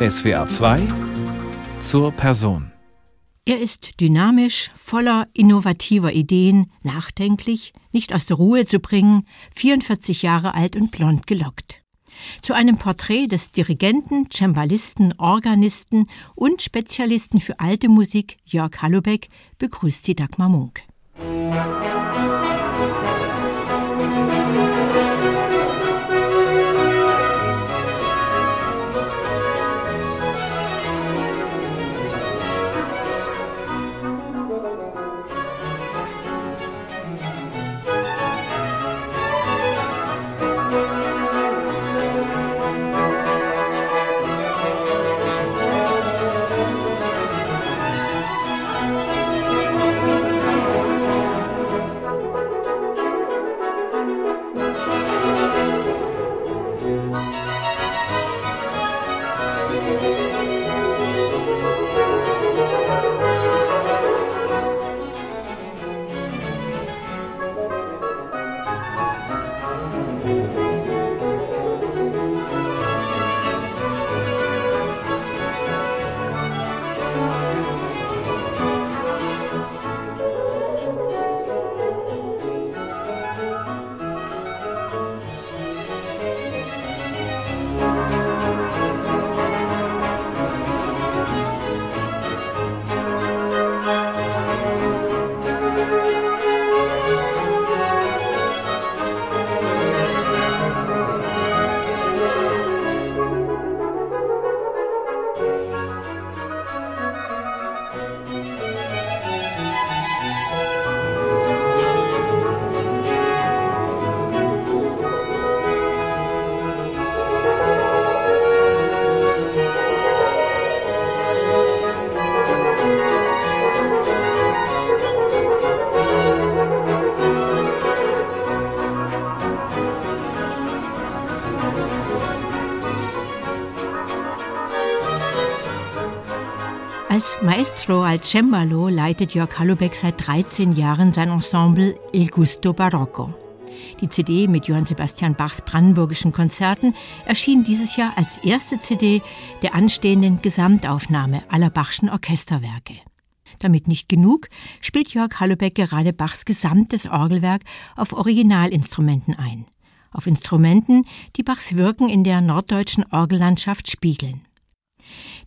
SWA 2 zur Person. Er ist dynamisch, voller innovativer Ideen, nachdenklich, nicht aus der Ruhe zu bringen, 44 Jahre alt und blond gelockt. Zu einem Porträt des Dirigenten, Cembalisten, Organisten und Spezialisten für alte Musik Jörg Hallubeck begrüßt sie Dagmar Munk. Als Maestro al Cembalo leitet Jörg Hallubeck seit 13 Jahren sein Ensemble Il Gusto Barocco. Die CD mit Johann Sebastian Bachs brandenburgischen Konzerten erschien dieses Jahr als erste CD der anstehenden Gesamtaufnahme aller Bachschen Orchesterwerke. Damit nicht genug, spielt Jörg Hallubeck gerade Bachs gesamtes Orgelwerk auf Originalinstrumenten ein. Auf Instrumenten, die Bachs Wirken in der norddeutschen Orgellandschaft spiegeln.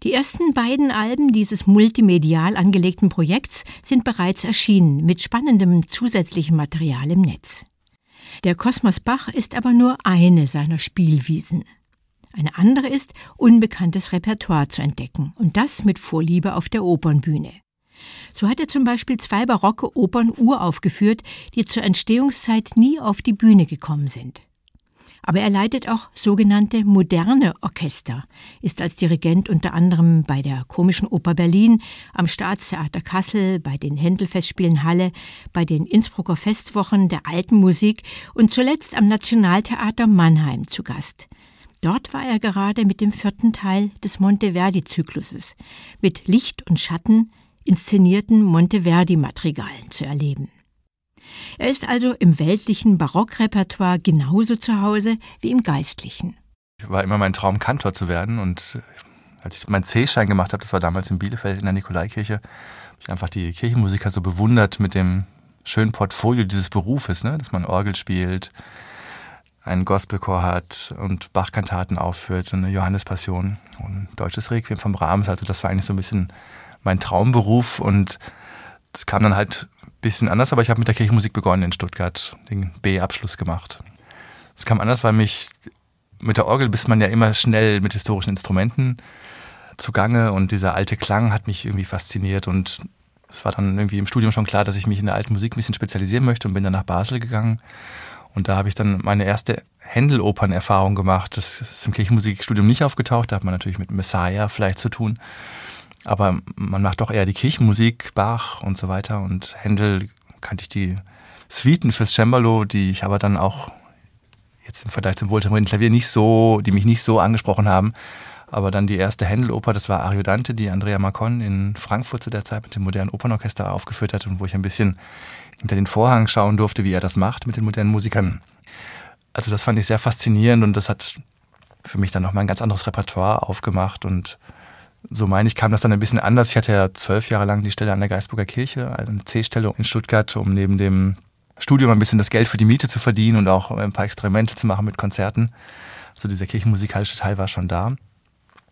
Die ersten beiden Alben dieses multimedial angelegten Projekts sind bereits erschienen mit spannendem zusätzlichem Material im Netz. Der Kosmos Bach ist aber nur eine seiner Spielwiesen. Eine andere ist, unbekanntes Repertoire zu entdecken und das mit Vorliebe auf der Opernbühne. So hat er zum Beispiel zwei barocke Opern uraufgeführt, die zur Entstehungszeit nie auf die Bühne gekommen sind. Aber er leitet auch sogenannte moderne Orchester, ist als Dirigent unter anderem bei der Komischen Oper Berlin, am Staatstheater Kassel, bei den Händelfestspielen Halle, bei den Innsbrucker Festwochen der alten Musik und zuletzt am Nationaltheater Mannheim zu Gast. Dort war er gerade mit dem vierten Teil des Monteverdi-Zykluses, mit Licht und Schatten inszenierten Monteverdi-Madrigalen zu erleben. Er ist also im weltlichen Barockrepertoire genauso zu Hause wie im geistlichen. War immer mein Traum, Kantor zu werden. Und als ich meinen C-Schein gemacht habe, das war damals in Bielefeld in der Nikolaikirche, habe ich einfach die Kirchenmusiker so bewundert mit dem schönen Portfolio dieses Berufes, ne? dass man Orgel spielt, einen Gospelchor hat und Bachkantaten aufführt und eine Johannespassion und ein deutsches Requiem vom Brahms. Also das war eigentlich so ein bisschen mein Traumberuf und das kam dann halt bisschen anders, aber ich habe mit der Kirchenmusik begonnen in Stuttgart, den B-Abschluss gemacht. Es kam anders, weil mich mit der Orgel bist man ja immer schnell mit historischen Instrumenten zugange und dieser alte Klang hat mich irgendwie fasziniert und es war dann irgendwie im Studium schon klar, dass ich mich in der alten Musik ein bisschen spezialisieren möchte und bin dann nach Basel gegangen und da habe ich dann meine erste Händel-Opern-Erfahrung gemacht. Das ist im Kirchenmusikstudium nicht aufgetaucht, da hat man natürlich mit Messiah vielleicht zu tun. Aber man macht doch eher die Kirchenmusik, Bach und so weiter. Und Händel kannte ich die Suiten fürs Cembalo, die ich aber dann auch jetzt im Vergleich zum wohltemperierten Klavier nicht so, die mich nicht so angesprochen haben. Aber dann die erste Händeloper, das war Ariodante, die Andrea Macon in Frankfurt zu der Zeit mit dem modernen Opernorchester aufgeführt hat und wo ich ein bisschen hinter den Vorhang schauen durfte, wie er das macht mit den modernen Musikern. Also das fand ich sehr faszinierend und das hat für mich dann nochmal ein ganz anderes Repertoire aufgemacht und so meine ich, kam das dann ein bisschen anders. Ich hatte ja zwölf Jahre lang die Stelle an der Geisburger Kirche, also eine C-Stelle in Stuttgart, um neben dem Studium ein bisschen das Geld für die Miete zu verdienen und auch ein paar Experimente zu machen mit Konzerten. So dieser kirchenmusikalische Teil war schon da.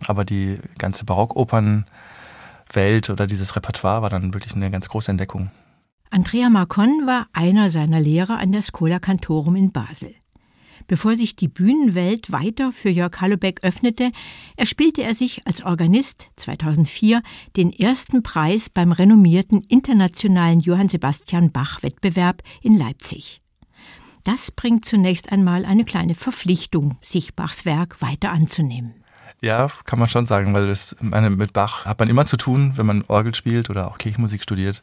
Aber die ganze Barockopernwelt oder dieses Repertoire war dann wirklich eine ganz große Entdeckung. Andrea Marcon war einer seiner Lehrer an der Schola Cantorum in Basel. Bevor sich die Bühnenwelt weiter für Jörg Hallebeck öffnete, erspielte er sich als Organist 2004 den ersten Preis beim renommierten internationalen Johann Sebastian Bach Wettbewerb in Leipzig. Das bringt zunächst einmal eine kleine Verpflichtung, sich Bachs Werk weiter anzunehmen. Ja, kann man schon sagen, weil das, meine, mit Bach hat man immer zu tun, wenn man Orgel spielt oder auch Kirchenmusik studiert.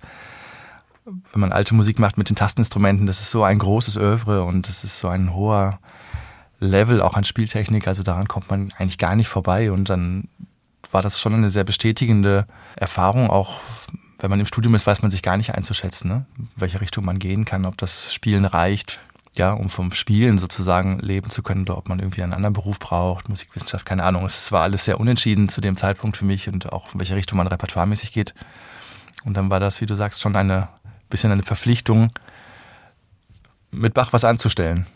Wenn man alte Musik macht mit den Tasteninstrumenten, das ist so ein großes Övre und das ist so ein hoher Level auch an Spieltechnik, also daran kommt man eigentlich gar nicht vorbei und dann war das schon eine sehr bestätigende Erfahrung, auch wenn man im Studium ist, weiß man sich gar nicht einzuschätzen, ne? welche Richtung man gehen kann, ob das Spielen reicht, ja, um vom Spielen sozusagen leben zu können oder ob man irgendwie einen anderen Beruf braucht, Musikwissenschaft, keine Ahnung. Es war alles sehr unentschieden zu dem Zeitpunkt für mich und auch in welche Richtung man repertoiremäßig geht. Und dann war das, wie du sagst, schon eine bisschen eine Verpflichtung, mit Bach was anzustellen.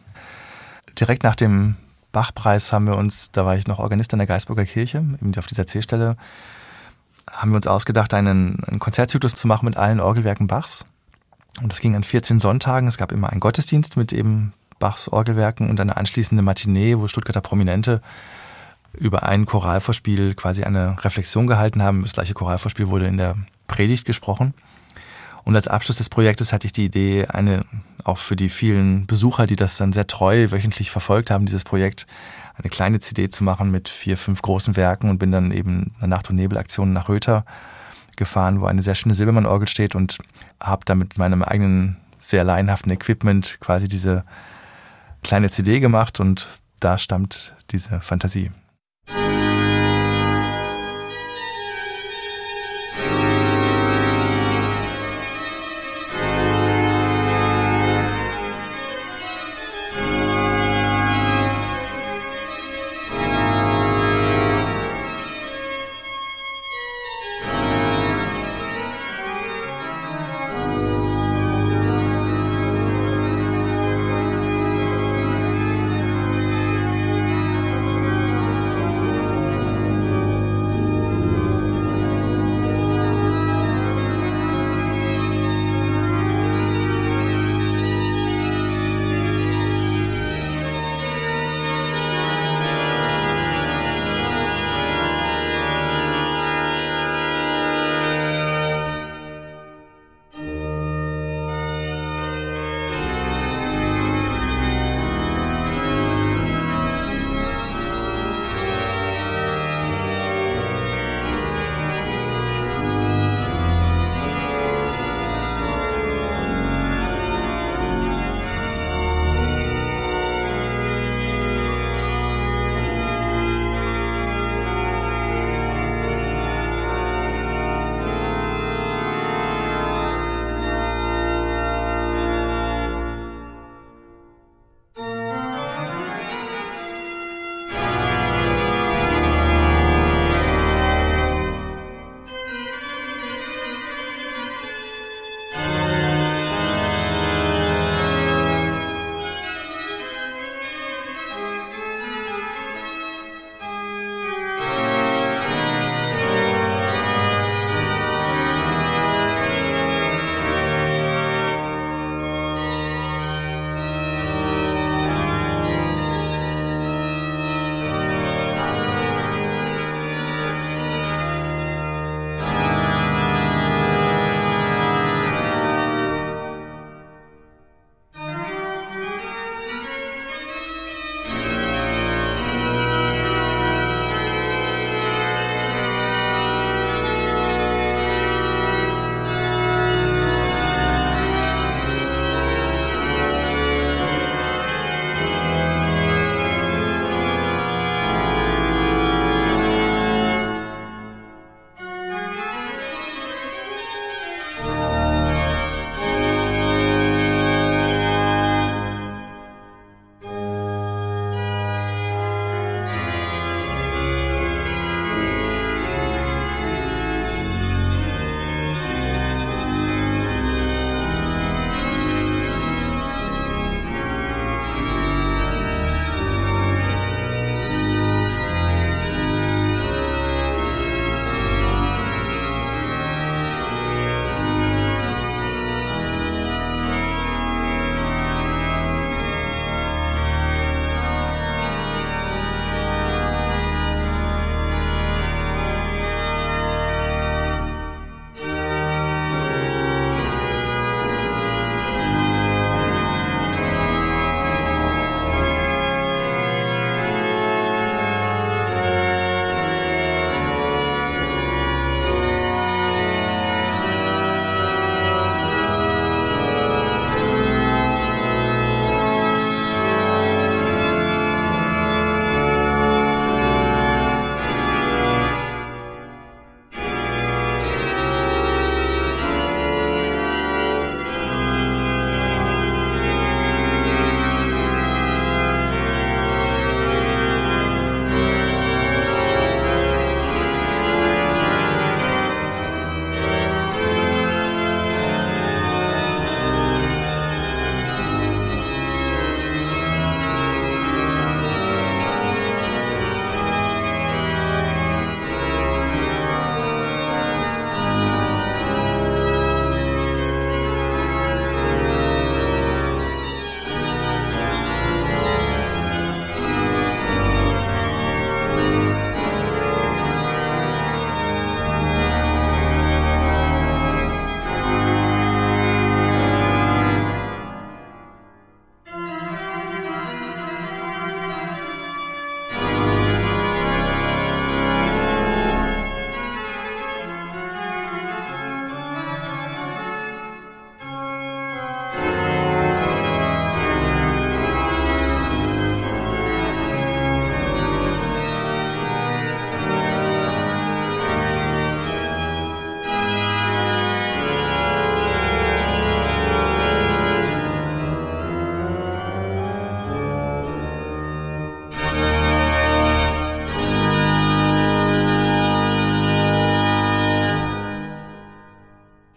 Direkt nach dem Bachpreis haben wir uns, da war ich noch Organist an der Geisburger Kirche, eben auf dieser C-Stelle, haben wir uns ausgedacht, einen, einen Konzertzyklus zu machen mit allen Orgelwerken Bachs. Und das ging an 14 Sonntagen. Es gab immer einen Gottesdienst mit eben Bachs Orgelwerken und eine anschließende Matinee, wo Stuttgarter Prominente über ein Choralvorspiel quasi eine Reflexion gehalten haben. Das gleiche Choralvorspiel wurde in der Predigt gesprochen. Und als Abschluss des Projektes hatte ich die Idee, eine, auch für die vielen Besucher, die das dann sehr treu wöchentlich verfolgt haben, dieses Projekt, eine kleine CD zu machen mit vier, fünf großen Werken und bin dann eben eine Nacht- und Nebelaktion nach Röther gefahren, wo eine sehr schöne Silbermann-Orgel steht und habe dann mit meinem eigenen sehr laienhaften Equipment quasi diese kleine CD gemacht und da stammt diese Fantasie.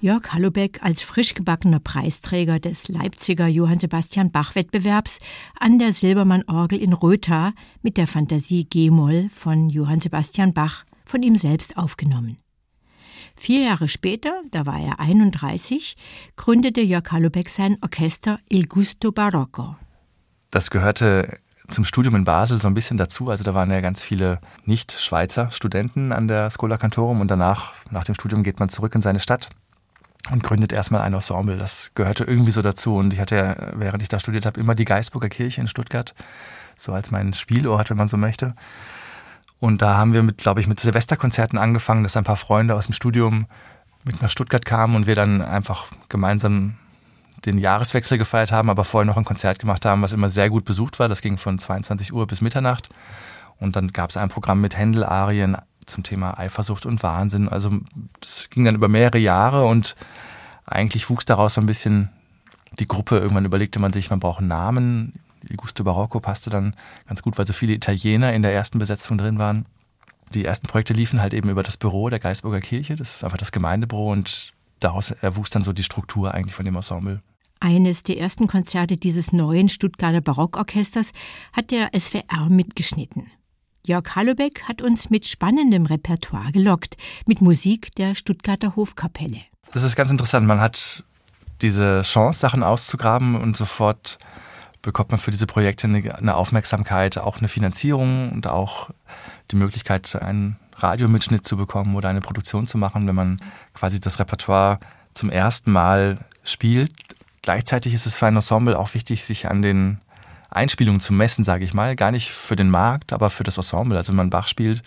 Jörg Hallubeck als frisch gebackener Preisträger des Leipziger Johann Sebastian Bach Wettbewerbs an der Silbermann-Orgel in Rötha mit der Fantasie G-Moll von Johann Sebastian Bach, von ihm selbst aufgenommen. Vier Jahre später, da war er 31, gründete Jörg Hallubeck sein Orchester Il Gusto Barocco. Das gehörte zum Studium in Basel so ein bisschen dazu. Also da waren ja ganz viele Nicht-Schweizer Studenten an der Schola Cantorum und danach, nach dem Studium geht man zurück in seine Stadt und gründet erstmal ein Ensemble. Das gehörte irgendwie so dazu. Und ich hatte ja, während ich da studiert habe, immer die Geisburger Kirche in Stuttgart, so als mein Spielort, wenn man so möchte. Und da haben wir mit, glaube ich, mit Silvesterkonzerten angefangen, dass ein paar Freunde aus dem Studium mit nach Stuttgart kamen und wir dann einfach gemeinsam den Jahreswechsel gefeiert haben, aber vorher noch ein Konzert gemacht haben, was immer sehr gut besucht war. Das ging von 22 Uhr bis Mitternacht. Und dann gab es ein Programm mit Händel-Arien, zum Thema Eifersucht und Wahnsinn. Also das ging dann über mehrere Jahre und eigentlich wuchs daraus so ein bisschen die Gruppe. Irgendwann überlegte man sich, man braucht einen Namen. Il Gusto Barocco passte dann ganz gut, weil so viele Italiener in der ersten Besetzung drin waren. Die ersten Projekte liefen halt eben über das Büro der Geisburger Kirche. Das ist einfach das Gemeindebüro und daraus erwuchs dann so die Struktur eigentlich von dem Ensemble. Eines der ersten Konzerte dieses neuen Stuttgarter Barockorchesters hat der SWR mitgeschnitten. Jörg Hallebeck hat uns mit spannendem Repertoire gelockt, mit Musik der Stuttgarter Hofkapelle. Das ist ganz interessant. Man hat diese Chance, Sachen auszugraben und sofort bekommt man für diese Projekte eine Aufmerksamkeit, auch eine Finanzierung und auch die Möglichkeit, einen Radiomitschnitt zu bekommen oder eine Produktion zu machen, wenn man quasi das Repertoire zum ersten Mal spielt. Gleichzeitig ist es für ein Ensemble auch wichtig, sich an den Einspielungen zu messen, sage ich mal. Gar nicht für den Markt, aber für das Ensemble. Also wenn man Bach spielt,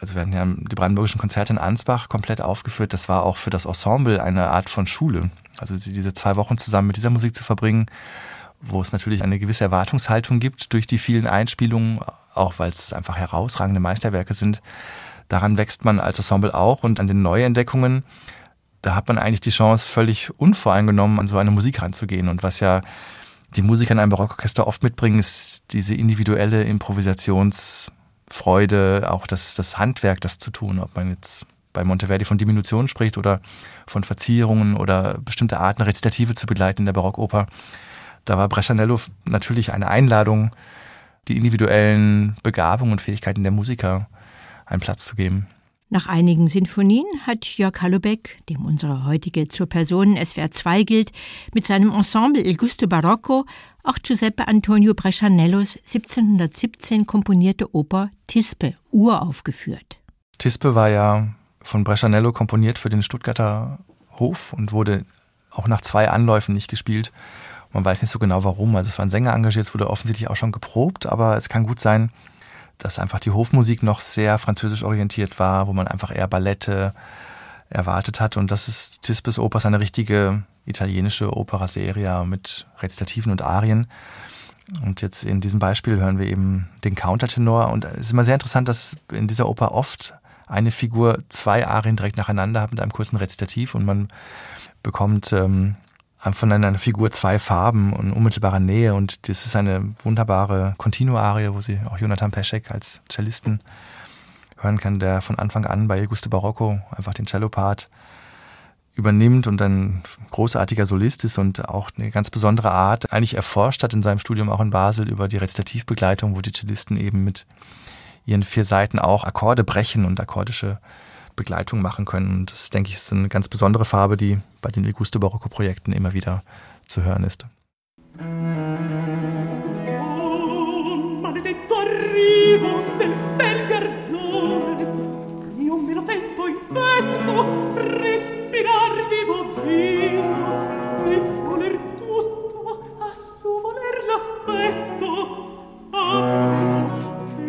also hatten ja die brandenburgischen Konzerte in Ansbach komplett aufgeführt. Das war auch für das Ensemble eine Art von Schule. Also diese zwei Wochen zusammen mit dieser Musik zu verbringen, wo es natürlich eine gewisse Erwartungshaltung gibt durch die vielen Einspielungen, auch weil es einfach herausragende Meisterwerke sind. Daran wächst man als Ensemble auch und an den Neuentdeckungen, da hat man eigentlich die Chance, völlig unvoreingenommen an so eine Musik ranzugehen. Und was ja die Musiker in einem Barockorchester oft mitbringen, ist diese individuelle Improvisationsfreude, auch das, das Handwerk, das zu tun, ob man jetzt bei Monteverdi von Diminution spricht oder von Verzierungen oder bestimmte Arten Rezitative zu begleiten in der Barockoper. Da war Brescianello natürlich eine Einladung, die individuellen Begabungen und Fähigkeiten der Musiker einen Platz zu geben. Nach einigen Sinfonien hat Jörg Hallubeck, dem unsere heutige zur Person SWR 2 gilt, mit seinem Ensemble Il Gusto Barocco auch Giuseppe Antonio Brescianellos 1717 komponierte Oper Tispe uraufgeführt. Tispe war ja von Brescianello komponiert für den Stuttgarter Hof und wurde auch nach zwei Anläufen nicht gespielt. Man weiß nicht so genau warum. Also es waren Sänger engagiert, es wurde offensichtlich auch schon geprobt, aber es kann gut sein, dass einfach die Hofmusik noch sehr französisch orientiert war, wo man einfach eher Ballette erwartet hat. Und das ist Tispes Oper eine richtige italienische Opera seria mit Rezitativen und Arien. Und jetzt in diesem Beispiel hören wir eben den Countertenor. Und es ist immer sehr interessant, dass in dieser Oper oft eine Figur zwei Arien direkt nacheinander hat mit einem kurzen Rezitativ und man bekommt ähm, von einer Figur zwei Farben und unmittelbarer Nähe und das ist eine wunderbare Continuarie, wo sie auch Jonathan Peschek als Cellisten hören kann, der von Anfang an bei Gusto Barocco einfach den Cellopart übernimmt und ein großartiger Solist ist und auch eine ganz besondere Art eigentlich erforscht hat in seinem Studium auch in Basel über die Rezitativbegleitung, wo die Cellisten eben mit ihren vier Seiten auch Akkorde brechen und akkordische Begleitung machen können. Das, denke ich, ist eine ganz besondere Farbe, die bei den Il Gusto Barocco-Projekten immer wieder zu hören ist. respirar vivo vino voler tutto a su voler l'affetto ah,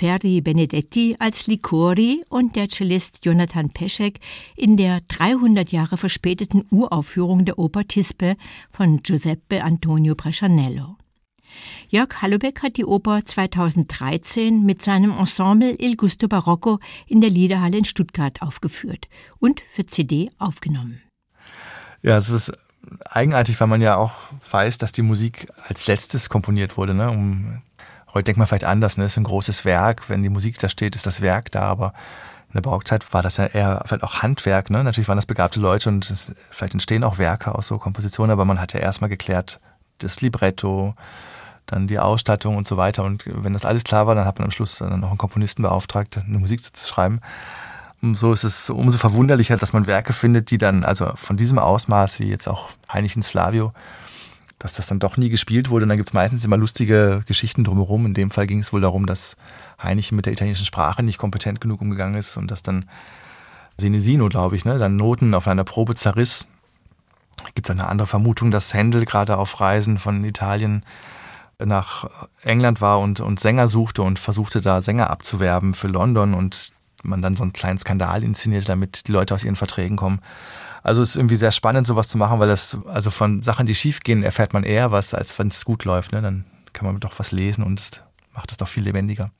Ferri Benedetti als Licori und der Cellist Jonathan Peschek in der 300 Jahre verspäteten Uraufführung der Oper Tispe von Giuseppe Antonio Brescianello. Jörg Hallubeck hat die Oper 2013 mit seinem Ensemble Il Gusto Barocco in der Liederhalle in Stuttgart aufgeführt und für CD aufgenommen. Ja, es ist eigenartig, weil man ja auch weiß, dass die Musik als letztes komponiert wurde, ne, um Heute denkt man vielleicht anders, ne? Das ist ein großes Werk. Wenn die Musik da steht, ist das Werk da, aber in der Barockzeit war das ja eher vielleicht auch Handwerk, ne? Natürlich waren das begabte Leute und es, vielleicht entstehen auch Werke aus so Kompositionen, aber man hat ja erstmal geklärt, das Libretto, dann die Ausstattung und so weiter. Und wenn das alles klar war, dann hat man am Schluss dann noch einen Komponisten beauftragt, eine Musik zu schreiben. Und so ist es umso verwunderlicher, dass man Werke findet, die dann, also von diesem Ausmaß, wie jetzt auch Heinichens Flavio, dass das dann doch nie gespielt wurde. Und dann gibt es meistens immer lustige Geschichten drumherum. In dem Fall ging es wohl darum, dass Heinrich mit der italienischen Sprache nicht kompetent genug umgegangen ist und dass dann Senesino, glaube ich, ne, dann Noten auf einer Probe zerriss. Gibt es eine andere Vermutung, dass Händel gerade auf Reisen von Italien nach England war und, und Sänger suchte und versuchte da Sänger abzuwerben für London und man dann so einen kleinen Skandal inszenierte, damit die Leute aus ihren Verträgen kommen. Also es ist irgendwie sehr spannend, sowas zu machen, weil das, also von Sachen, die schief gehen, erfährt man eher was, als wenn es gut läuft. Ne? Dann kann man doch was lesen und es macht es doch viel lebendiger.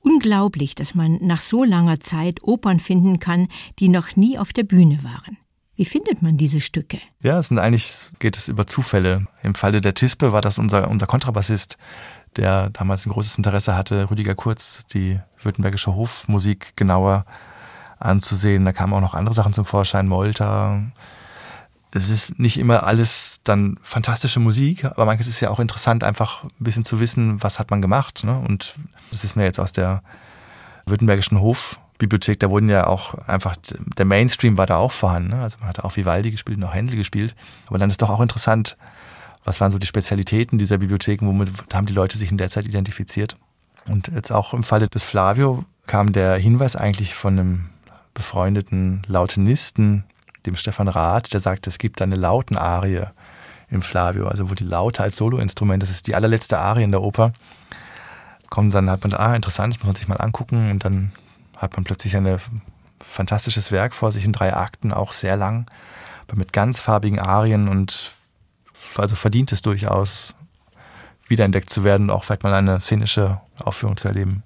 Unglaublich, dass man nach so langer Zeit Opern finden kann, die noch nie auf der Bühne waren. Wie findet man diese Stücke? Ja, es sind eigentlich, geht es über Zufälle. Im Falle der Tispe war das unser, unser Kontrabassist, der damals ein großes Interesse hatte, Rüdiger Kurz, die württembergische Hofmusik genauer anzusehen. Da kamen auch noch andere Sachen zum Vorschein, Molta. Es ist nicht immer alles dann fantastische Musik, aber manches ist ja auch interessant, einfach ein bisschen zu wissen, was hat man gemacht. Ne? Und das wissen wir jetzt aus der Württembergischen Hofbibliothek, da wurden ja auch einfach, der Mainstream war da auch vorhanden. Ne? Also man hat auch Vivaldi gespielt und auch Händel gespielt. Aber dann ist doch auch interessant, was waren so die Spezialitäten dieser Bibliotheken, womit haben die Leute sich in der Zeit identifiziert. Und jetzt auch im Falle des Flavio kam der Hinweis eigentlich von einem befreundeten Lautenisten, dem Stefan Rath, der sagt, es gibt eine Lautenarie im Flavio, also wo die Laute als Soloinstrument, das ist die allerletzte Arie in der Oper. Kommt dann hat man, ah, interessant, das muss man sich mal angucken und dann hat man plötzlich ein fantastisches Werk vor sich in drei Akten, auch sehr lang, aber mit ganz farbigen Arien und also verdient es durchaus, wiederentdeckt zu werden und auch vielleicht mal eine szenische Aufführung zu erleben.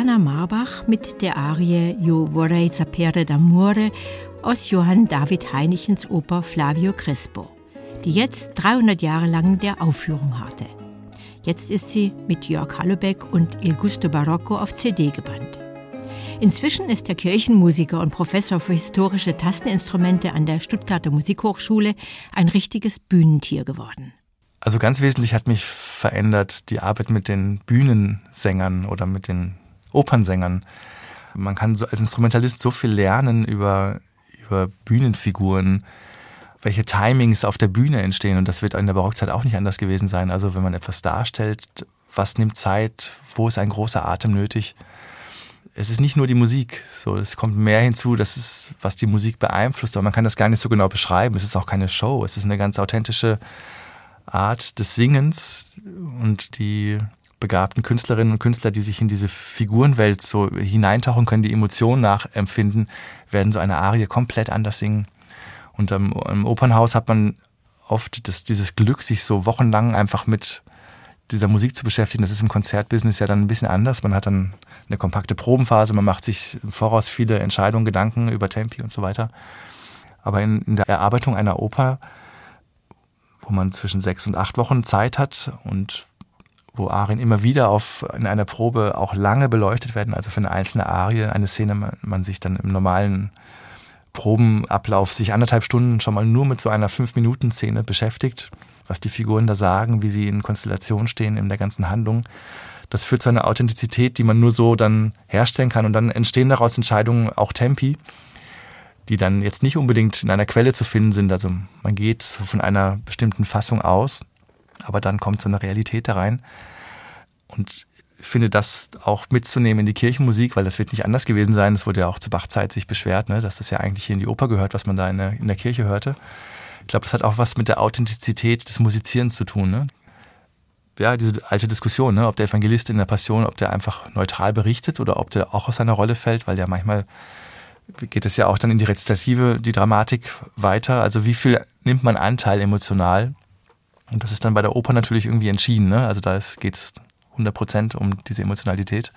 Werner Marbach mit der Arie Io vorrei sapere d'amore aus Johann David Heinichens Oper Flavio Crespo, die jetzt 300 Jahre lang der Aufführung hatte. Jetzt ist sie mit Jörg Hallebeck und Il Gusto Barocco auf CD gebannt. Inzwischen ist der Kirchenmusiker und Professor für historische Tasteninstrumente an der Stuttgarter Musikhochschule ein richtiges Bühnentier geworden. Also ganz wesentlich hat mich verändert die Arbeit mit den Bühnensängern oder mit den Opernsängern. Man kann so als Instrumentalist so viel lernen über, über Bühnenfiguren, welche Timings auf der Bühne entstehen. Und das wird in der Barockzeit auch nicht anders gewesen sein. Also wenn man etwas darstellt, was nimmt Zeit, wo ist ein großer Atem nötig. Es ist nicht nur die Musik, so es kommt mehr hinzu, das ist, was die Musik beeinflusst, aber man kann das gar nicht so genau beschreiben. Es ist auch keine Show, es ist eine ganz authentische Art des Singens und die begabten Künstlerinnen und Künstler, die sich in diese Figurenwelt so hineintauchen können, die Emotionen nachempfinden, werden so eine Arie komplett anders singen. Und im, im Opernhaus hat man oft das, dieses Glück, sich so wochenlang einfach mit dieser Musik zu beschäftigen. Das ist im Konzertbusiness ja dann ein bisschen anders. Man hat dann eine kompakte Probenphase, man macht sich im Voraus viele Entscheidungen, Gedanken über Tempi und so weiter. Aber in, in der Erarbeitung einer Oper wo man zwischen sechs und acht Wochen Zeit hat und wo Arien immer wieder auf, in einer Probe auch lange beleuchtet werden, also für eine einzelne Arie, eine Szene, man, man sich dann im normalen Probenablauf sich anderthalb Stunden schon mal nur mit so einer Fünf-Minuten-Szene beschäftigt, was die Figuren da sagen, wie sie in Konstellation stehen in der ganzen Handlung. Das führt zu einer Authentizität, die man nur so dann herstellen kann und dann entstehen daraus Entscheidungen, auch Tempi, die dann jetzt nicht unbedingt in einer Quelle zu finden sind. Also man geht von einer bestimmten Fassung aus, aber dann kommt so eine Realität da rein. Und finde das auch mitzunehmen in die Kirchenmusik, weil das wird nicht anders gewesen sein. Es wurde ja auch zu Bachzeit sich beschwert, ne, dass das ja eigentlich hier in die Oper gehört, was man da in der, in der Kirche hörte. Ich glaube, das hat auch was mit der Authentizität des Musizierens zu tun. Ne? Ja, diese alte Diskussion, ne, ob der Evangelist in der Passion, ob der einfach neutral berichtet oder ob der auch aus seiner Rolle fällt, weil ja manchmal geht es ja auch dann in die Rezitative, die Dramatik weiter. Also wie viel nimmt man Anteil emotional? Und das ist dann bei der Oper natürlich irgendwie entschieden. Ne? Also da geht es 100 Prozent um diese Emotionalität.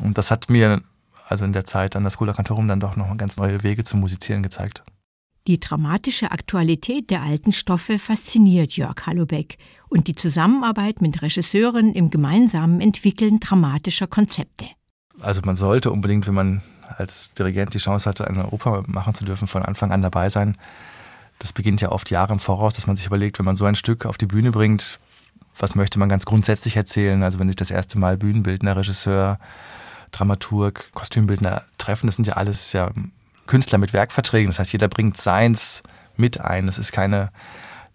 Und das hat mir also in der Zeit an der Schola Cantorum dann doch noch ganz neue Wege zum Musizieren gezeigt. Die dramatische Aktualität der alten Stoffe fasziniert Jörg Hallobeck und die Zusammenarbeit mit Regisseuren im gemeinsamen Entwickeln dramatischer Konzepte. Also man sollte unbedingt, wenn man als Dirigent die Chance hatte, eine Oper machen zu dürfen, von Anfang an dabei sein. Das beginnt ja oft Jahre im Voraus, dass man sich überlegt, wenn man so ein Stück auf die Bühne bringt, was möchte man ganz grundsätzlich erzählen? Also wenn sich das erste Mal Bühnenbildner, Regisseur, Dramaturg, Kostümbildner treffen, das sind ja alles ja Künstler mit Werkverträgen. Das heißt, jeder bringt seins mit ein. Das ist keine,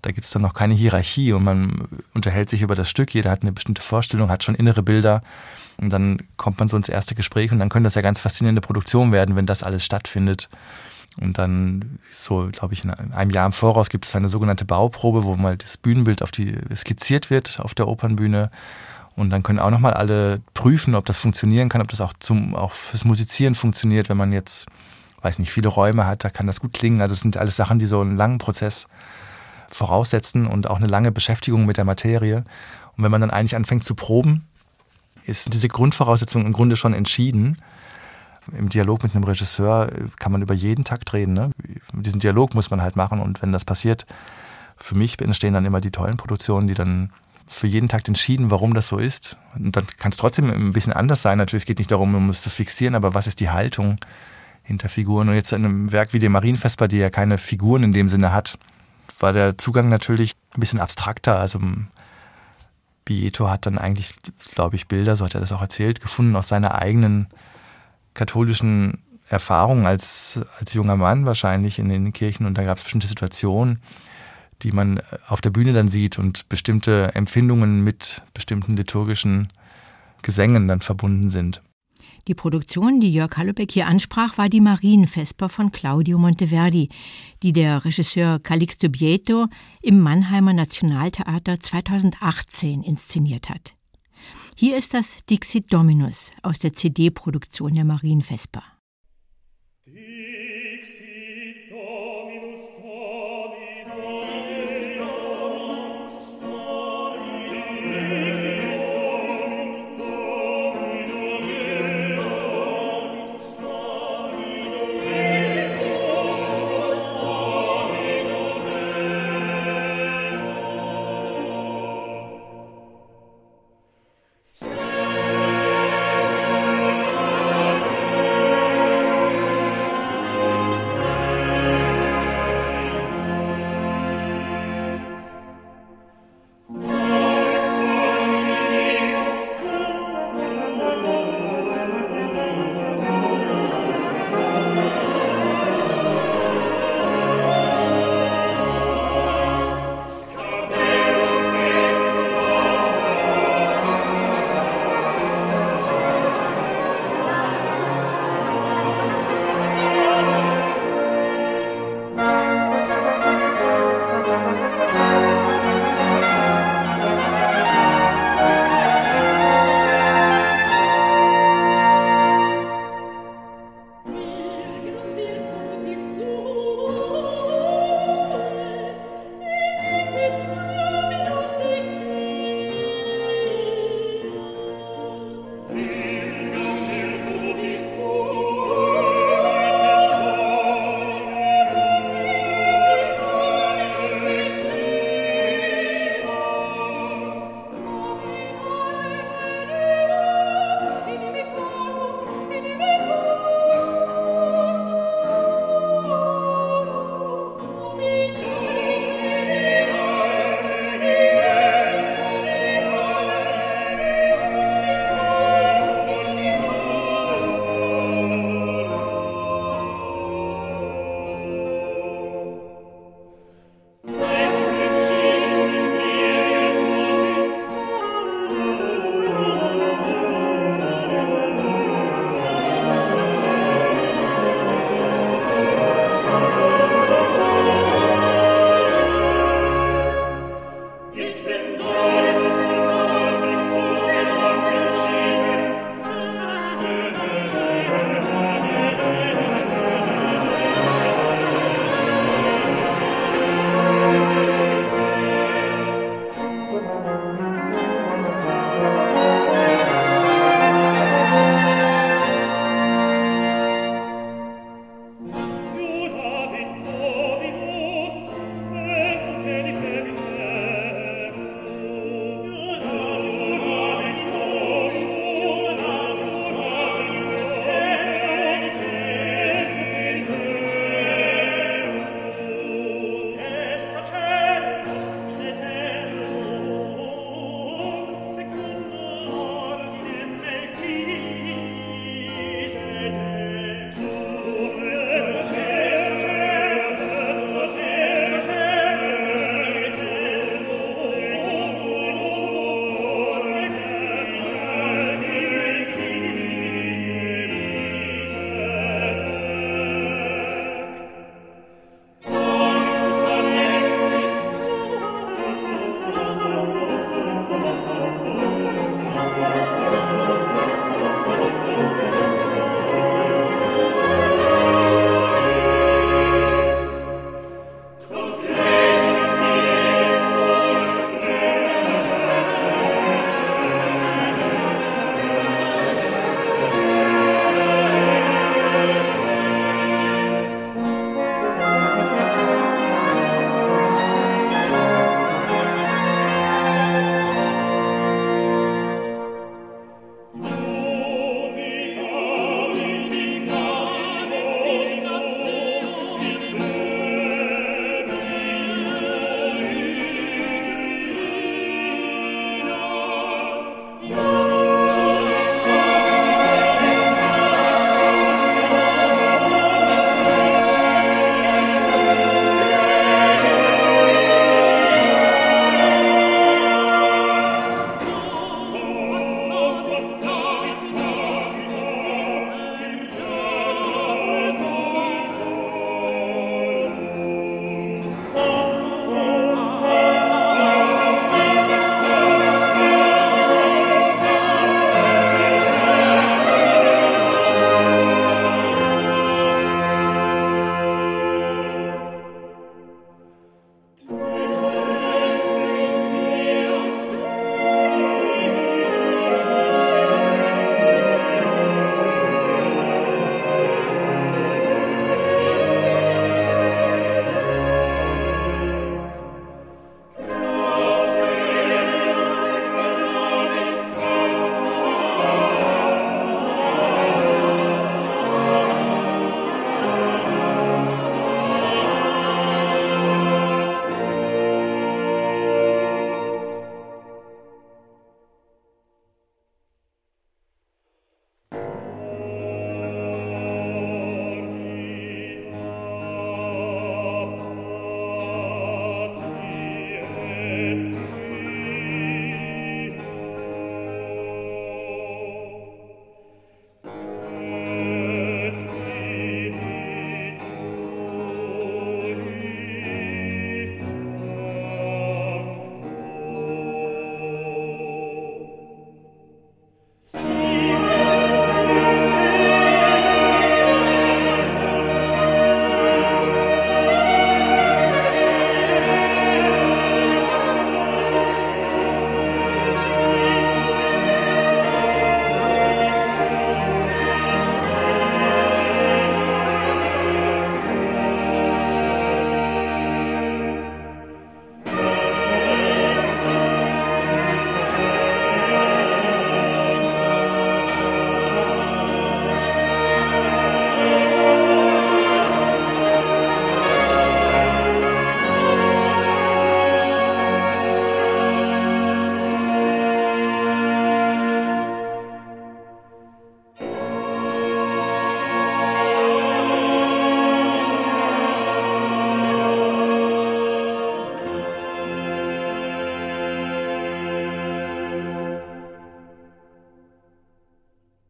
da gibt es dann noch keine Hierarchie und man unterhält sich über das Stück. Jeder hat eine bestimmte Vorstellung, hat schon innere Bilder. Und dann kommt man so ins erste Gespräch und dann können das ja ganz faszinierende Produktionen werden, wenn das alles stattfindet. Und dann, so glaube ich, in einem Jahr im Voraus gibt es eine sogenannte Bauprobe, wo mal das Bühnenbild auf die skizziert wird auf der Opernbühne. Und dann können auch nochmal alle prüfen, ob das funktionieren kann, ob das auch zum, auch fürs Musizieren funktioniert, wenn man jetzt, weiß nicht, viele Räume hat, da kann das gut klingen. Also es sind alles Sachen, die so einen langen Prozess voraussetzen und auch eine lange Beschäftigung mit der Materie. Und wenn man dann eigentlich anfängt zu proben, ist diese Grundvoraussetzung im Grunde schon entschieden. Im Dialog mit einem Regisseur kann man über jeden Takt reden. Ne? Diesen Dialog muss man halt machen und wenn das passiert, für mich entstehen dann immer die tollen Produktionen, die dann für jeden Takt entschieden, warum das so ist. Und dann kann es trotzdem ein bisschen anders sein. Natürlich, es geht nicht darum, um es zu fixieren, aber was ist die Haltung hinter Figuren? Und jetzt in einem Werk wie dem Marienvesper, die ja keine Figuren in dem Sinne hat, war der Zugang natürlich ein bisschen abstrakter. Also Bieto hat dann eigentlich, glaube ich, Bilder, so hat er das auch erzählt, gefunden aus seiner eigenen katholischen Erfahrung als, als junger Mann wahrscheinlich in den Kirchen. Und da gab es bestimmte Situationen, die man auf der Bühne dann sieht und bestimmte Empfindungen mit bestimmten liturgischen Gesängen dann verbunden sind. Die Produktion, die Jörg Hallebeck hier ansprach, war die Marienvesper von Claudio Monteverdi, die der Regisseur Calixto Bieto im Mannheimer Nationaltheater 2018 inszeniert hat. Hier ist das Dixit Dominus aus der CD-Produktion der Marienvesper.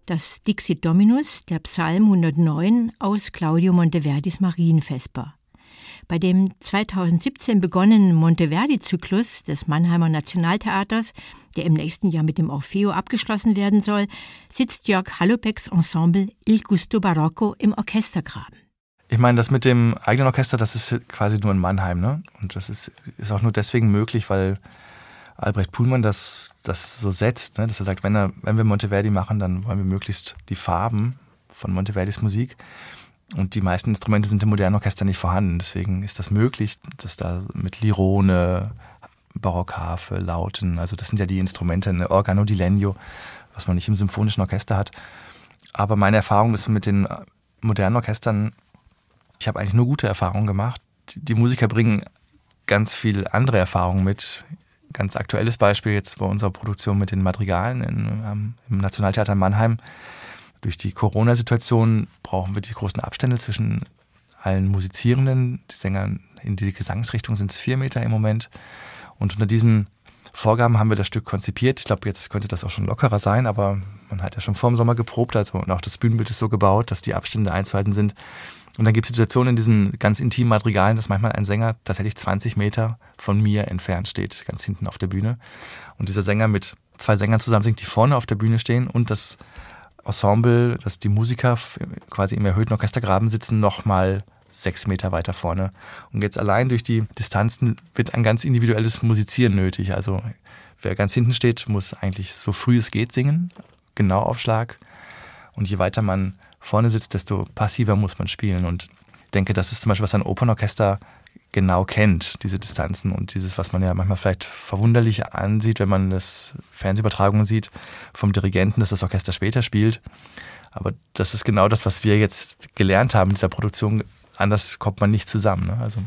Das Dixit Dominus, der Psalm 109 aus Claudio Monteverdis Marienvesper. Bei dem 2017 begonnenen Monteverdi-Zyklus des Mannheimer Nationaltheaters, der im nächsten Jahr mit dem Orfeo abgeschlossen werden soll, sitzt Jörg Hallopecks Ensemble Il Gusto Barocco im Orchestergraben. Ich meine, das mit dem eigenen Orchester, das ist quasi nur in Mannheim, ne? Und das ist, ist auch nur deswegen möglich, weil Albrecht Puhlmann das, das so setzt, ne? dass er sagt, wenn, er, wenn wir Monteverdi machen, dann wollen wir möglichst die Farben von Monteverdis Musik. Und die meisten Instrumente sind im modernen Orchester nicht vorhanden. Deswegen ist das möglich, dass da mit Lirone, Barockharfe, Lauten, also das sind ja die Instrumente, eine Organo di Legno, was man nicht im symphonischen Orchester hat. Aber meine Erfahrung ist mit den modernen Orchestern, ich habe eigentlich nur gute Erfahrungen gemacht. Die Musiker bringen ganz viel andere Erfahrungen mit. Ganz aktuelles Beispiel jetzt bei unserer Produktion mit den Madrigalen in, ähm, im Nationaltheater Mannheim. Durch die Corona-Situation brauchen wir die großen Abstände zwischen allen Musizierenden. Die Sänger in die Gesangsrichtung sind es vier Meter im Moment. Und unter diesen Vorgaben haben wir das Stück konzipiert. Ich glaube, jetzt könnte das auch schon lockerer sein, aber man hat ja schon vor dem Sommer geprobt, also und auch das Bühnenbild ist so gebaut, dass die Abstände einzuhalten sind. Und dann gibt es Situationen in diesen ganz intimen Madrigalen, dass manchmal ein Sänger tatsächlich 20 Meter von mir entfernt steht, ganz hinten auf der Bühne. Und dieser Sänger mit zwei Sängern zusammen singt, die vorne auf der Bühne stehen und das Ensemble, dass die Musiker quasi im erhöhten Orchestergraben sitzen, nochmal sechs Meter weiter vorne. Und jetzt allein durch die Distanzen wird ein ganz individuelles Musizieren nötig. Also wer ganz hinten steht, muss eigentlich so früh es geht singen, genau auf Schlag. Und je weiter man vorne sitzt, desto passiver muss man spielen. Und ich denke, das ist zum Beispiel, was ein Opernorchester genau kennt, diese Distanzen und dieses, was man ja manchmal vielleicht verwunderlich ansieht, wenn man das Fernsehübertragungen sieht vom Dirigenten, dass das Orchester später spielt. Aber das ist genau das, was wir jetzt gelernt haben in dieser Produktion. Anders kommt man nicht zusammen. Ne? Also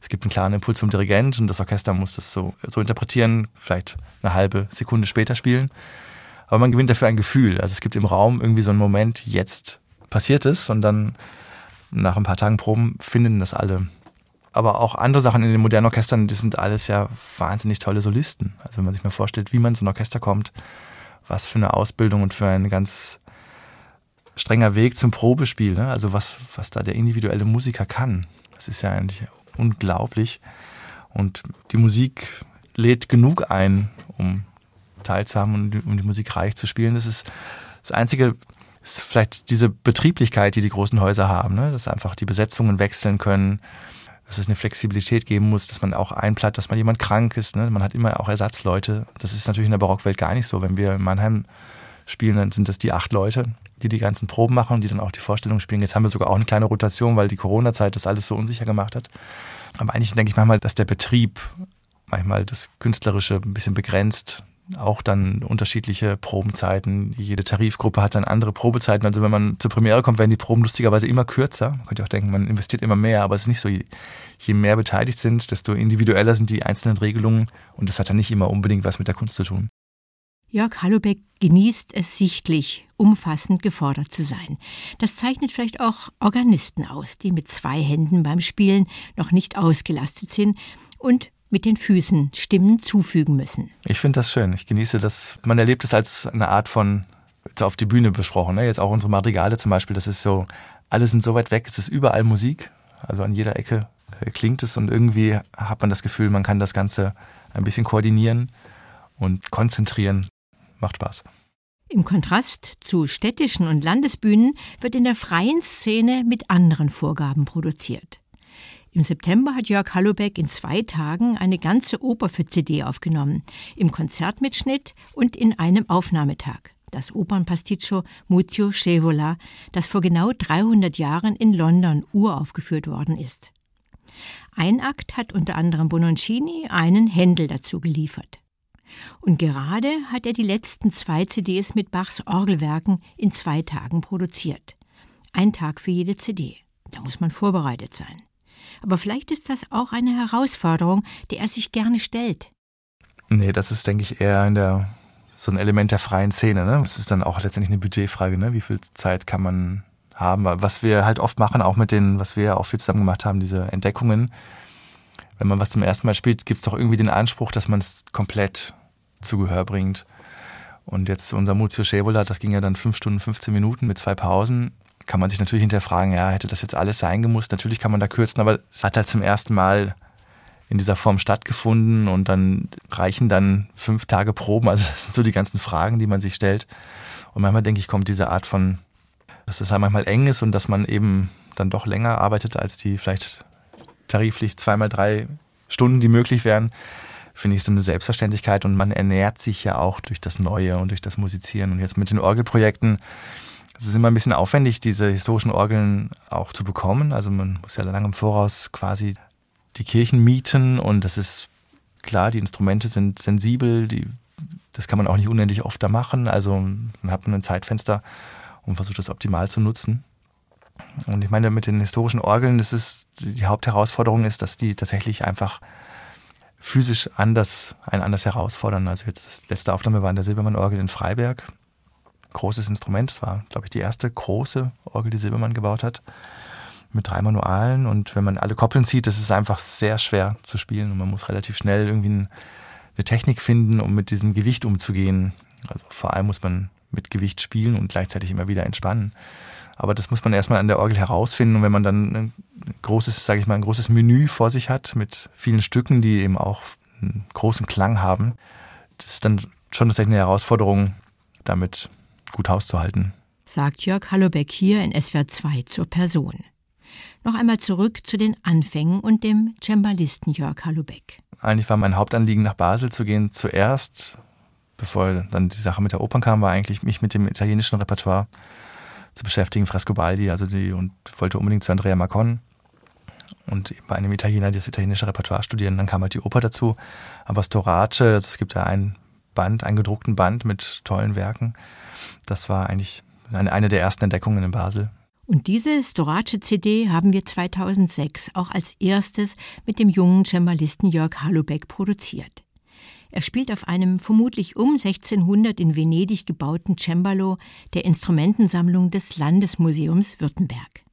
es gibt einen klaren Impuls vom Dirigent und das Orchester muss das so, so interpretieren, vielleicht eine halbe Sekunde später spielen. Aber man gewinnt dafür ein Gefühl. Also es gibt im Raum irgendwie so einen Moment, jetzt passiert es und dann nach ein paar Tagen Proben finden das alle aber auch andere Sachen in den modernen Orchestern, die sind alles ja wahnsinnig tolle Solisten. Also wenn man sich mal vorstellt, wie man in so ein Orchester kommt, was für eine Ausbildung und für ein ganz strenger Weg zum Probespiel, ne? also was, was da der individuelle Musiker kann. Das ist ja eigentlich unglaublich. Und die Musik lädt genug ein, um teilzuhaben und um die Musik reich zu spielen. Das ist das Einzige, ist vielleicht diese Betrieblichkeit, die die großen Häuser haben, ne? dass einfach die Besetzungen wechseln können, dass es eine Flexibilität geben muss, dass man auch einplatt, dass mal jemand krank ist. Ne? Man hat immer auch Ersatzleute. Das ist natürlich in der Barockwelt gar nicht so. Wenn wir in Mannheim spielen, dann sind das die acht Leute, die die ganzen Proben machen und die dann auch die Vorstellung spielen. Jetzt haben wir sogar auch eine kleine Rotation, weil die Corona-Zeit das alles so unsicher gemacht hat. Aber eigentlich denke ich manchmal, dass der Betrieb manchmal das Künstlerische ein bisschen begrenzt auch dann unterschiedliche Probenzeiten. Jede Tarifgruppe hat dann andere Probezeiten. Also wenn man zur Premiere kommt, werden die Proben lustigerweise immer kürzer. Man könnte auch denken, man investiert immer mehr, aber es ist nicht so. Je mehr beteiligt sind, desto individueller sind die einzelnen Regelungen und das hat dann nicht immer unbedingt was mit der Kunst zu tun. Jörg Hallobeck genießt es sichtlich, umfassend gefordert zu sein. Das zeichnet vielleicht auch Organisten aus, die mit zwei Händen beim Spielen noch nicht ausgelastet sind und mit den Füßen Stimmen zufügen müssen. Ich finde das schön. Ich genieße das. Man erlebt es als eine Art von auf die Bühne besprochen. Ne? Jetzt auch unsere Madrigale zum Beispiel. Das ist so, alle sind so weit weg. Es ist überall Musik. Also an jeder Ecke äh, klingt es und irgendwie hat man das Gefühl, man kann das Ganze ein bisschen koordinieren und konzentrieren. Macht Spaß. Im Kontrast zu städtischen und Landesbühnen wird in der freien Szene mit anderen Vorgaben produziert. Im September hat Jörg Hallobeck in zwei Tagen eine ganze Oper für CD aufgenommen, im Konzertmitschnitt und in einem Aufnahmetag. Das Opernpasticcio Muzio Scevola, das vor genau 300 Jahren in London uraufgeführt worden ist. Ein Akt hat unter anderem Bononcini einen Händel dazu geliefert. Und gerade hat er die letzten zwei CDs mit Bachs Orgelwerken in zwei Tagen produziert. Ein Tag für jede CD. Da muss man vorbereitet sein. Aber vielleicht ist das auch eine Herausforderung, der er sich gerne stellt. Nee, das ist, denke ich, eher der, so ein Element der freien Szene. Ne? Das ist dann auch letztendlich eine Budgetfrage. Ne? Wie viel Zeit kann man haben? Was wir halt oft machen, auch mit den, was wir ja auch viel zusammen gemacht haben, diese Entdeckungen. Wenn man was zum ersten Mal spielt, gibt es doch irgendwie den Anspruch, dass man es komplett zu Gehör bringt. Und jetzt unser Muzio Scevola, das ging ja dann 5 Stunden 15 Minuten mit zwei Pausen. Kann man sich natürlich hinterfragen, ja, hätte das jetzt alles sein gemusst? Natürlich kann man da kürzen, aber es hat halt zum ersten Mal in dieser Form stattgefunden und dann reichen dann fünf Tage Proben. Also das sind so die ganzen Fragen, die man sich stellt. Und manchmal denke ich, kommt diese Art von, dass es halt manchmal eng ist und dass man eben dann doch länger arbeitet als die vielleicht tariflich zweimal drei Stunden, die möglich wären, finde ich so eine Selbstverständlichkeit und man ernährt sich ja auch durch das Neue und durch das Musizieren. Und jetzt mit den Orgelprojekten, es ist immer ein bisschen aufwendig, diese historischen Orgeln auch zu bekommen. Also man muss ja lange im Voraus quasi die Kirchen mieten und das ist klar, die Instrumente sind sensibel, die, das kann man auch nicht unendlich oft da machen. Also man hat ein Zeitfenster und versucht das optimal zu nutzen. Und ich meine, mit den historischen Orgeln, das ist, die Hauptherausforderung ist, dass die tatsächlich einfach physisch anders, einen anders herausfordern. Also jetzt das letzte Aufnahme war in der Silbermann-Orgel in Freiberg. Großes Instrument. Das war, glaube ich, die erste große Orgel, die Silbermann gebaut hat. Mit drei Manualen. Und wenn man alle Koppeln zieht, das ist einfach sehr schwer zu spielen. Und man muss relativ schnell irgendwie eine Technik finden, um mit diesem Gewicht umzugehen. Also vor allem muss man mit Gewicht spielen und gleichzeitig immer wieder entspannen. Aber das muss man erstmal an der Orgel herausfinden. Und wenn man dann ein großes, sage ich mal, ein großes Menü vor sich hat mit vielen Stücken, die eben auch einen großen Klang haben, das ist dann schon tatsächlich eine Herausforderung, damit gut hauszuhalten. Sagt Jörg Hallobeck hier in SWR 2 zur Person. Noch einmal zurück zu den Anfängen und dem Cembalisten Jörg Hallobeck. Eigentlich war mein Hauptanliegen, nach Basel zu gehen. Zuerst, bevor dann die Sache mit der Opern kam, war eigentlich mich mit dem italienischen Repertoire zu beschäftigen, Frescobaldi, also die, und wollte unbedingt zu Andrea Marcon und bei einem Italiener das italienische Repertoire studieren. Dann kam halt die Oper dazu. Aber Storace, also es gibt ja ein Band, einen gedruckten Band mit tollen Werken. Das war eigentlich eine, der ersten Entdeckungen in Basel. Und diese Storace-CD haben wir 2006 auch als erstes mit dem jungen Cembalisten Jörg Halubeck produziert. Er spielt auf einem vermutlich um 1600 in Venedig gebauten Cembalo der Instrumentensammlung des Landesmuseums Württemberg.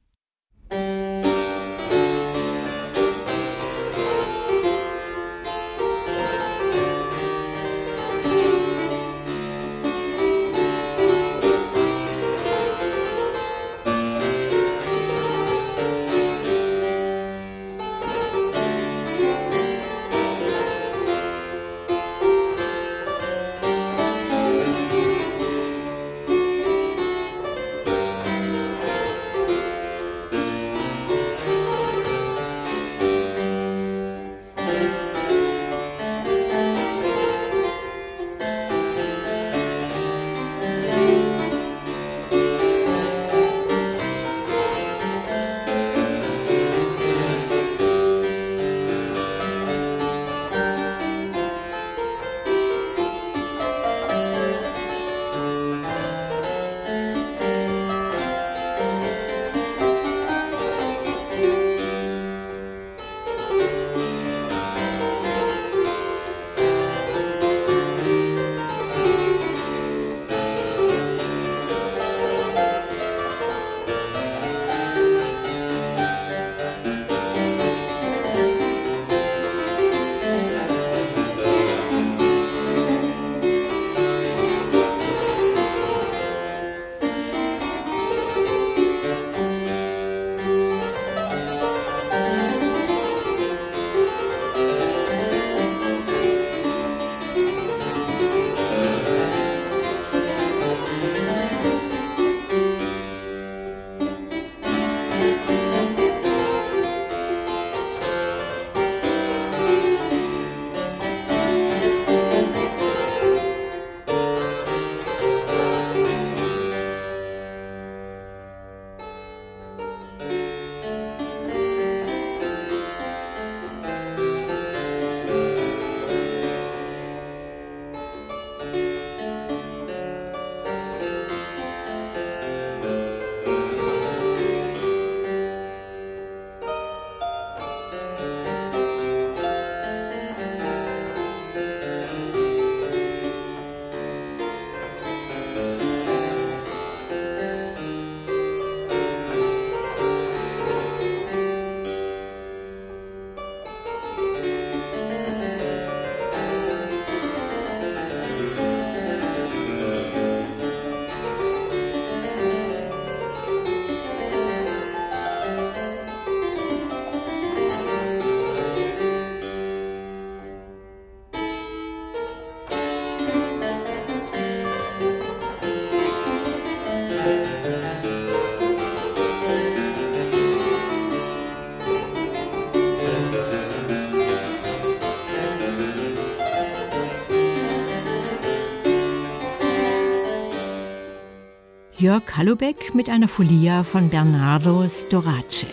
Jörg Hallubeck mit einer Folia von Bernardo Storace.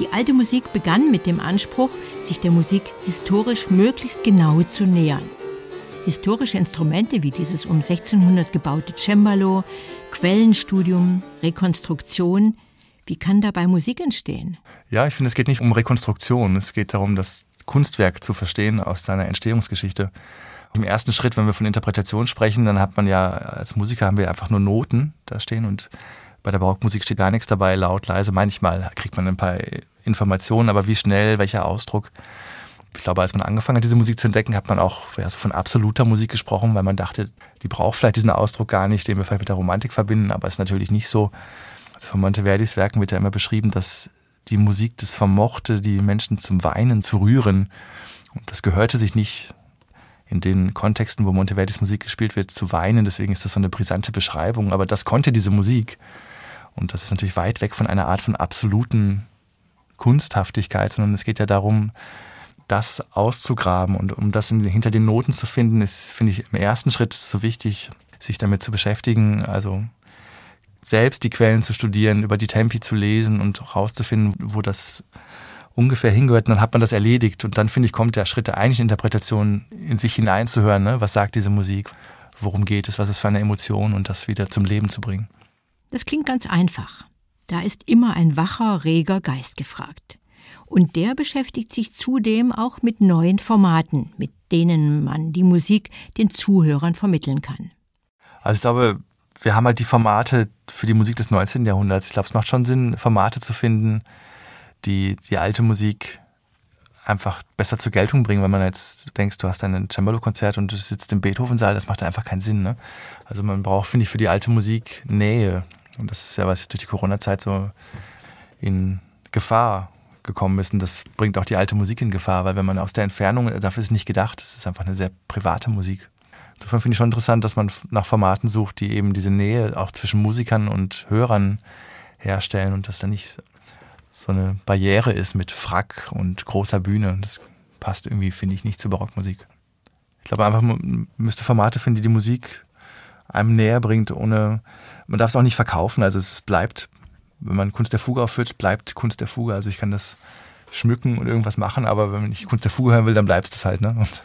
Die alte Musik begann mit dem Anspruch, sich der Musik historisch möglichst genau zu nähern. Historische Instrumente wie dieses um 1600 gebaute Cembalo, Quellenstudium, Rekonstruktion, wie kann dabei Musik entstehen? Ja, ich finde, es geht nicht um Rekonstruktion. Es geht darum, das Kunstwerk zu verstehen aus seiner Entstehungsgeschichte. Im ersten Schritt, wenn wir von Interpretation sprechen, dann hat man ja, als Musiker haben wir einfach nur Noten da stehen und bei der Barockmusik steht gar nichts dabei, laut, leise. Manchmal kriegt man ein paar Informationen, aber wie schnell, welcher Ausdruck. Ich glaube, als man angefangen hat, diese Musik zu entdecken, hat man auch ja, so von absoluter Musik gesprochen, weil man dachte, die braucht vielleicht diesen Ausdruck gar nicht, den wir vielleicht mit der Romantik verbinden, aber es ist natürlich nicht so. Also von Monteverdis Werken wird ja immer beschrieben, dass die Musik das vermochte, die Menschen zum Weinen zu rühren. Und das gehörte sich nicht in den Kontexten, wo Monteverdis Musik gespielt wird, zu weinen. Deswegen ist das so eine brisante Beschreibung. Aber das konnte diese Musik. Und das ist natürlich weit weg von einer Art von absoluten Kunsthaftigkeit, sondern es geht ja darum, das auszugraben und um das in, hinter den Noten zu finden, ist, finde ich, im ersten Schritt so wichtig, sich damit zu beschäftigen, also selbst die Quellen zu studieren, über die Tempi zu lesen und herauszufinden, wo das ungefähr hingehört, und dann hat man das erledigt. Und dann, finde ich, kommt der Schritt der eigentlichen Interpretation, in sich hineinzuhören, ne? was sagt diese Musik, worum geht es, was ist für eine Emotion und das wieder zum Leben zu bringen. Das klingt ganz einfach. Da ist immer ein wacher, reger Geist gefragt. Und der beschäftigt sich zudem auch mit neuen Formaten, mit denen man die Musik den Zuhörern vermitteln kann. Also ich glaube, wir haben halt die Formate für die Musik des 19. Jahrhunderts. Ich glaube, es macht schon Sinn, Formate zu finden, die die alte Musik einfach besser zur Geltung bringen, wenn man jetzt denkst, du hast ein Cembalo-Konzert und du sitzt im Beethoven-Saal, das macht einfach keinen Sinn. Ne? Also man braucht, finde ich, für die alte Musik Nähe. Und das ist ja, was durch die Corona-Zeit so in Gefahr gekommen ist. Und das bringt auch die alte Musik in Gefahr, weil wenn man aus der Entfernung, dafür ist es nicht gedacht, es ist einfach eine sehr private Musik. Insofern finde ich schon interessant, dass man nach Formaten sucht, die eben diese Nähe auch zwischen Musikern und Hörern herstellen und dass da nicht so eine Barriere ist mit Frack und großer Bühne. Das passt irgendwie, finde ich, nicht zur Barockmusik. Ich glaube einfach, man müsste Formate finden, die die Musik einem näher bringt, ohne man darf es auch nicht verkaufen. Also es bleibt, wenn man Kunst der Fuge aufführt, bleibt Kunst der Fuge. Also ich kann das schmücken und irgendwas machen, aber wenn ich Kunst der Fuge hören will, dann bleibt es das halt. Ne? Und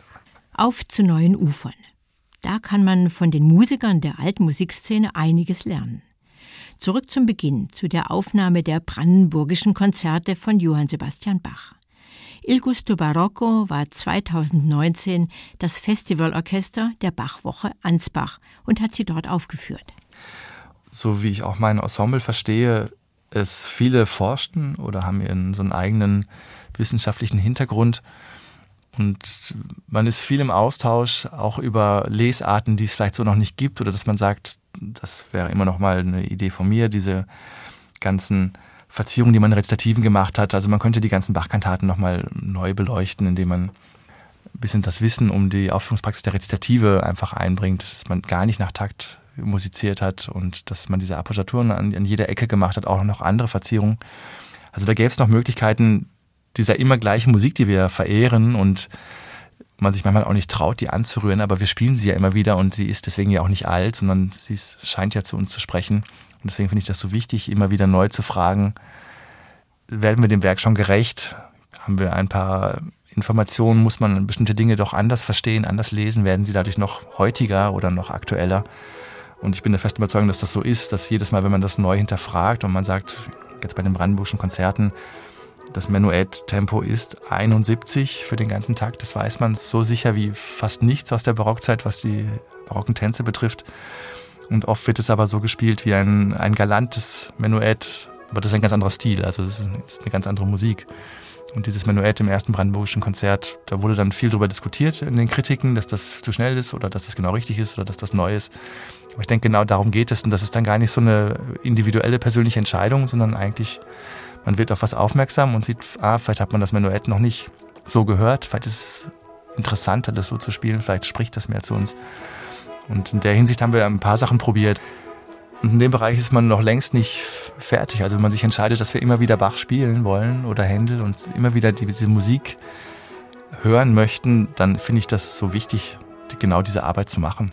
Auf zu neuen Ufern. Da kann man von den Musikern der alten Musikszene einiges lernen. Zurück zum Beginn, zu der Aufnahme der brandenburgischen Konzerte von Johann Sebastian Bach. Il Gusto Barocco war 2019 das Festivalorchester der Bachwoche Ansbach und hat sie dort aufgeführt so wie ich auch mein Ensemble verstehe, es viele forschten oder haben ihren so einen eigenen wissenschaftlichen Hintergrund. Und man ist viel im Austausch, auch über Lesarten, die es vielleicht so noch nicht gibt, oder dass man sagt, das wäre immer noch mal eine Idee von mir, diese ganzen Verzierungen, die man in Rezitativen gemacht hat. Also man könnte die ganzen Bachkantaten noch mal neu beleuchten, indem man ein bisschen das Wissen um die Aufführungspraxis der Rezitative einfach einbringt, dass man gar nicht nach Takt musiziert hat und dass man diese Appoggiaturen an, an jeder Ecke gemacht hat, auch noch andere Verzierungen. Also da gäbe es noch Möglichkeiten dieser immer gleichen Musik, die wir verehren und man sich manchmal auch nicht traut, die anzurühren, aber wir spielen sie ja immer wieder und sie ist deswegen ja auch nicht alt, sondern sie scheint ja zu uns zu sprechen. Und deswegen finde ich das so wichtig, immer wieder neu zu fragen, werden wir dem Werk schon gerecht? Haben wir ein paar Informationen? Muss man bestimmte Dinge doch anders verstehen, anders lesen? Werden sie dadurch noch heutiger oder noch aktueller? Und ich bin der festen Überzeugung, dass das so ist, dass jedes Mal, wenn man das neu hinterfragt und man sagt, jetzt bei den Brandenburgischen Konzerten, das Menuett-Tempo ist 71 für den ganzen Tag, das weiß man so sicher wie fast nichts aus der Barockzeit, was die barocken Tänze betrifft. Und oft wird es aber so gespielt wie ein, ein galantes Menuett, aber das ist ein ganz anderer Stil, also das ist eine ganz andere Musik. Und dieses Menuett im ersten brandenburgischen Konzert, da wurde dann viel darüber diskutiert in den Kritiken, dass das zu schnell ist oder dass das genau richtig ist oder dass das neu ist. Aber ich denke, genau darum geht es und das ist dann gar nicht so eine individuelle persönliche Entscheidung, sondern eigentlich, man wird auf was aufmerksam und sieht, ah, vielleicht hat man das Menuett noch nicht so gehört, vielleicht ist es interessanter, das so zu spielen, vielleicht spricht das mehr zu uns. Und in der Hinsicht haben wir ein paar Sachen probiert. Und in dem Bereich ist man noch längst nicht fertig. Also wenn man sich entscheidet, dass wir immer wieder Bach spielen wollen oder Händel und immer wieder diese Musik hören möchten, dann finde ich das so wichtig, genau diese Arbeit zu machen.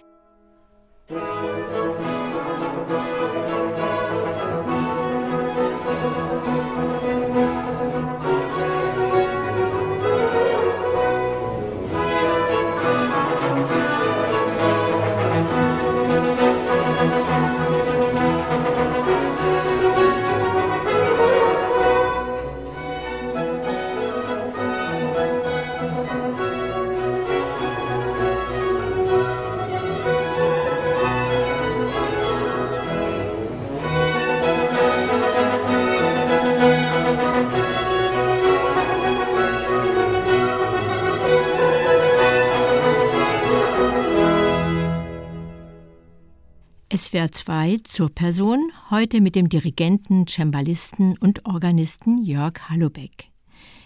SWR 2 zur Person, heute mit dem Dirigenten, Cembalisten und Organisten Jörg Hallobeck.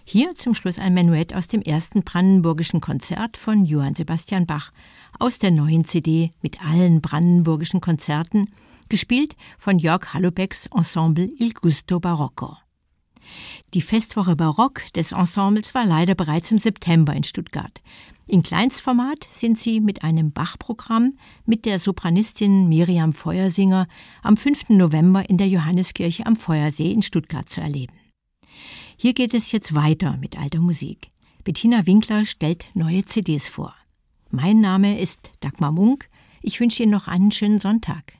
Hier zum Schluss ein Menuett aus dem ersten brandenburgischen Konzert von Johann Sebastian Bach aus der neuen CD mit allen brandenburgischen Konzerten, gespielt von Jörg Hallobecks Ensemble Il Gusto Barocco. Die Festwoche Barock des Ensembles war leider bereits im September in Stuttgart. In Kleinstformat sind sie mit einem Bach-Programm mit der Sopranistin Miriam Feuersinger am 5. November in der Johanneskirche am Feuersee in Stuttgart zu erleben. Hier geht es jetzt weiter mit alter Musik. Bettina Winkler stellt neue CDs vor. Mein Name ist Dagmar Munk. Ich wünsche Ihnen noch einen schönen Sonntag.